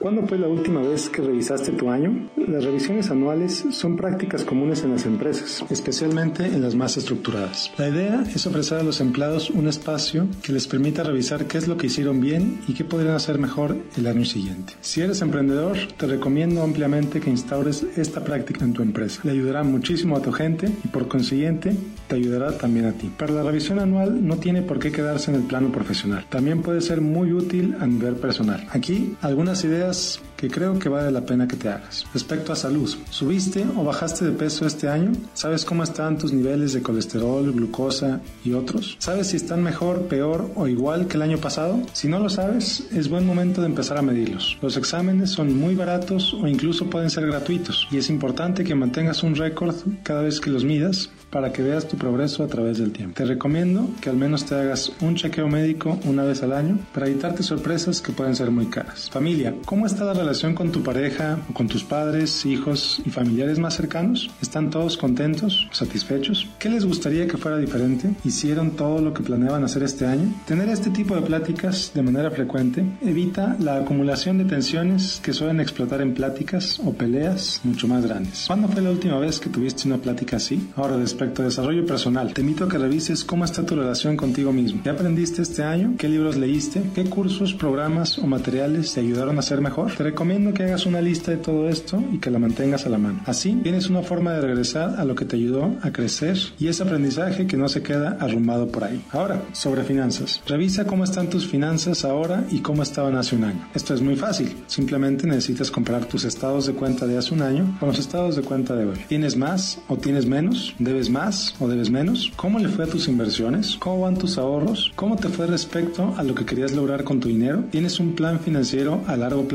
¿Cuándo fue la última vez que revisaste tu año? Las revisiones anuales son prácticas comunes en las empresas, especialmente en las más estructuradas. La idea es ofrecer a los empleados un espacio que les permita revisar qué es lo que hicieron bien y qué podrían hacer mejor el año siguiente. Si eres emprendedor, te recomiendo ampliamente que instaures esta práctica en tu empresa. Le ayudará muchísimo a tu gente y por consiguiente te ayudará también a ti. Pero la revisión anual no tiene por qué quedarse en el plano profesional. También puede ser muy útil a nivel personal. Aquí algunas ideas que creo que vale la pena que te hagas. Respecto a salud, ¿subiste o bajaste de peso este año? ¿Sabes cómo están tus niveles de colesterol, glucosa y otros? ¿Sabes si están mejor, peor o igual que el año pasado? Si no lo sabes, es buen momento de empezar a medirlos. Los exámenes son muy baratos o incluso pueden ser gratuitos y es importante que mantengas un récord cada vez que los midas para que veas tu progreso a través del tiempo. Te recomiendo que al menos te hagas un chequeo médico una vez al año para evitarte sorpresas que pueden ser muy caras. Familia, ¿cómo está la relación con tu pareja o con tus padres, hijos y familiares más cercanos? ¿Están todos contentos, satisfechos? ¿Qué les gustaría que fuera diferente? ¿Hicieron todo lo que planeaban hacer este año? Tener este tipo de pláticas de manera frecuente evita la acumulación de tensiones que suelen explotar en pláticas o peleas mucho más grandes. ¿Cuándo fue la última vez que tuviste una plática así? Ahora, respecto a desarrollo personal, te invito a que revises cómo está tu relación contigo mismo. ¿Qué aprendiste este año? ¿Qué libros leíste? ¿Qué cursos, programas o materiales te ayudaron a ser mejor? Te recomiendo que hagas una lista de todo esto y que la mantengas a la mano. Así tienes una forma de regresar a lo que te ayudó a crecer y ese aprendizaje que no se queda arrumbado por ahí. Ahora, sobre finanzas. Revisa cómo están tus finanzas ahora y cómo estaban hace un año. Esto es muy fácil. Simplemente necesitas comparar tus estados de cuenta de hace un año con los estados de cuenta de hoy. ¿Tienes más o tienes menos? ¿Debes más o debes menos? ¿Cómo le fue a tus inversiones? ¿Cómo van tus ahorros? ¿Cómo te fue respecto a lo que querías lograr con tu dinero? ¿Tienes un plan financiero a largo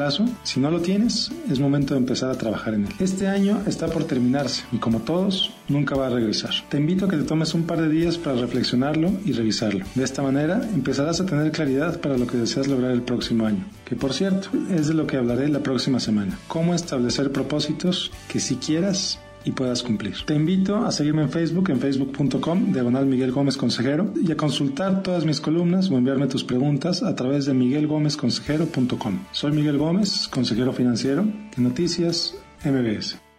Si no lo tienes, es momento de empezar a trabajar en él. Este año está por terminarse y como todos, nunca va a regresar. Te invito a que te tomes un par de días para reflexionarlo y revisarlo. De esta manera empezarás a tener claridad para lo que deseas lograr el próximo año, que por cierto es de lo que hablaré la próxima semana. Cómo establecer propósitos que si quieras y puedas cumplir. Te invito a seguirme en Facebook, en facebook.com, diagonal Miguel Gómez Consejero, y a consultar todas mis columnas o enviarme tus preguntas a través de miguelgomezconsejero.com. Soy Miguel Gómez, consejero financiero de Noticias MBS.